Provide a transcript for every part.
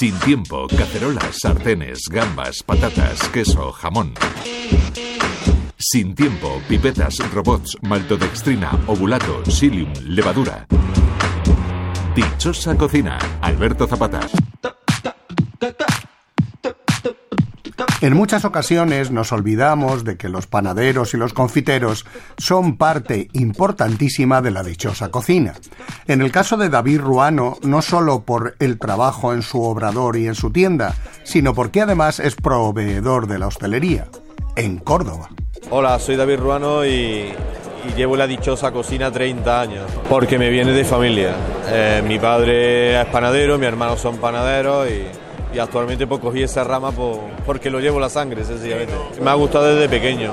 Sin tiempo, cacerolas, sartenes, gambas, patatas, queso, jamón. Sin tiempo, pipetas, robots, maltodextrina, ovulato, psyllium, levadura. Dichosa cocina, Alberto Zapata. En muchas ocasiones nos olvidamos de que los panaderos y los confiteros son parte importantísima de la dichosa cocina. En el caso de David Ruano, no solo por el trabajo en su obrador y en su tienda, sino porque además es proveedor de la hostelería, en Córdoba. Hola, soy David Ruano y, llevo la dichosa cocina 30 años, porque me viene de familia. Eh, mi padre es panadero, mis hermanos son panaderos y y actualmente pues cogí esa rama porque lo llevo la sangre, sencillamente. Me ha gustado desde pequeño.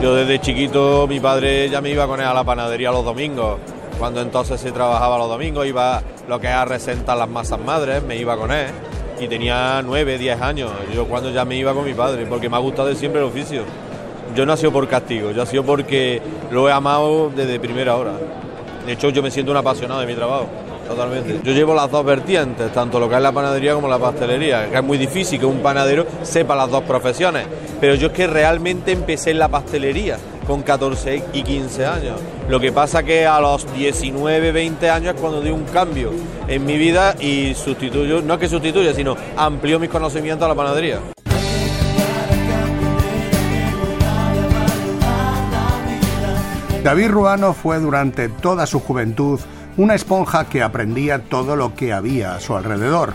Yo desde chiquito, mi padre ya me iba con él a la panadería los domingos. Cuando entonces se trabajaba los domingos, iba lo que es a resentar las masas madres, me iba con él. Y tenía 9, 10 años. Yo cuando ya me iba con mi padre, porque me ha gustado siempre el oficio. Yo no ha sido por castigo, yo ha sido porque lo he amado desde primera hora. De hecho, yo me siento un apasionado de mi trabajo. Totalmente. Yo llevo las dos vertientes, tanto lo que es la panadería como la pastelería, es muy difícil que un panadero sepa las dos profesiones, pero yo es que realmente empecé en la pastelería con 14 y 15 años. Lo que pasa que a los 19, 20 años es cuando di un cambio en mi vida y sustituyo, no es que sustituya, sino amplió mis conocimientos a la panadería. David Ruano fue durante toda su juventud una esponja que aprendía todo lo que había a su alrededor.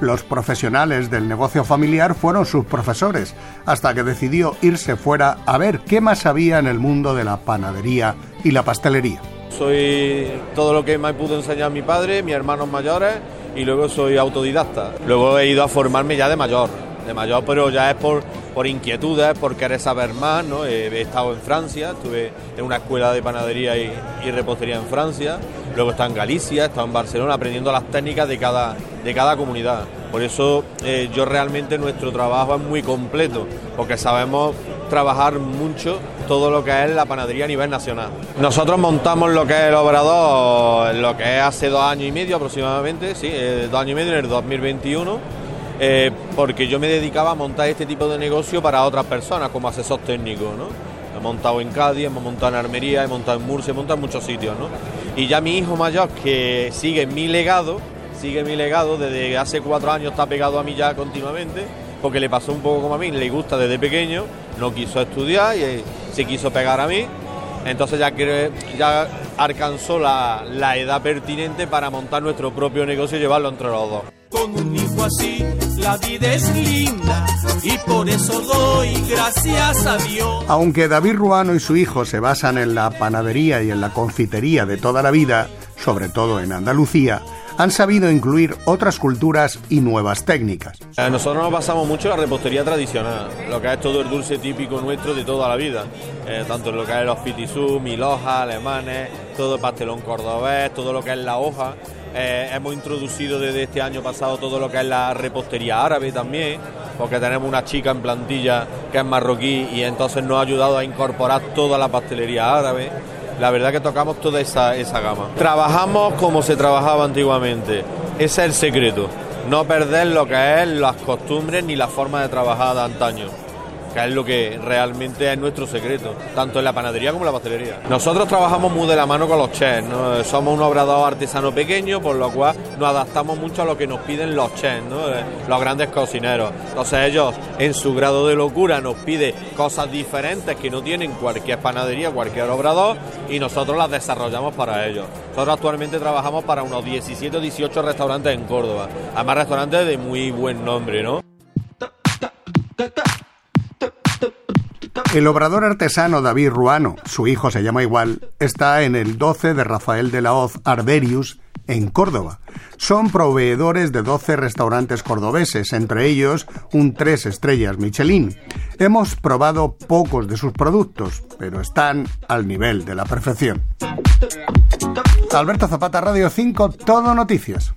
Los profesionales del negocio familiar fueron sus profesores, hasta que decidió irse fuera a ver qué más había en el mundo de la panadería y la pastelería. Soy todo lo que me pudo enseñar mi padre, mis hermanos mayores, y luego soy autodidacta. Luego he ido a formarme ya de mayor, de mayor, pero ya es por, por inquietudes, por querer saber más, ¿no? He, estado en Francia, estuve en una escuela de panadería y, y repostería en Francia, luego estado en Galicia, estado en Barcelona aprendiendo las técnicas de cada, de cada comunidad. Por eso eh, yo realmente nuestro trabajo es muy completo, porque sabemos trabajar mucho todo lo que es la panadería a nivel nacional. Nosotros montamos lo que es el obrador, lo que es hace dos años y medio aproximadamente, sí, eh, dos años y medio en el 2021 eh, porque yo me dedicaba a montar este tipo de negocio para otras personas como asesor técnico, ¿no? He montado en Cádiz, hemos montado en Armería, he montado en Murcia, he montado en muchos sitios, ¿no? Y ya mi hijo mayor, que sigue mi legado, sigue mi legado, desde hace cuatro años está pegado a mí ya continuamente, porque le pasó un poco como a mí, le gusta desde pequeño, no quiso estudiar y se quiso pegar a mí, entonces ya, ya alcanzó la, la edad pertinente para montar nuestro propio negocio y llevarlo entre los dos. Con un hijo así, la vida es linda y por eso doy gracias a Dios. Aunque David Ruano y su hijo se basan en la panadería y en la confitería de toda la vida, sobre todo en Andalucía, han sabido incluir otras culturas y nuevas técnicas. Eh, nosotros nos basamos mucho en la repostería tradicional, lo que es todo el dulce típico nuestro de toda la vida, eh, tanto lo que es los pitisú, mil hojas, alemanes, todo el pastelón cordobés, todo lo que es la hoja. Eh, hemos introducido desde este año pasado todo lo que es la repostería árabe también, porque tenemos una chica en plantilla que es marroquí y entonces nos ha ayudado a incorporar toda la pastelería árabe. La verdad que tocamos toda esa, esa gama. Trabajamos como se trabajaba antiguamente. Ese es el secreto. No perder lo que es las costumbres ni la forma de trabajar de antaño que es lo que realmente es nuestro secreto, tanto en la panadería como en la pastelería. Nosotros trabajamos muy de la mano con los chefs, somos un obrador artesano pequeño, por lo cual nos adaptamos mucho a lo que nos piden los chefs, eh, los grandes cocineros. Entonces ellos, en su grado de locura, nos piden cosas diferentes que no tienen cualquier panadería, cualquier obrador, y nosotros las desarrollamos para ellos. Nosotros actualmente trabajamos para unos 17 o 18 restaurantes en Córdoba, además restaurantes de muy buen nombre, ¿no? El obrador artesano David Ruano, su hijo se llama igual, está en el 12 de Rafael de la Hoz Arderius, en Córdoba. Son proveedores de 12 restaurantes cordobeses, entre ellos un 3 estrellas Michelin. Hemos probado pocos de sus productos, pero están al nivel de la perfección. Alberto Zapata, Radio 5, Todo Noticias.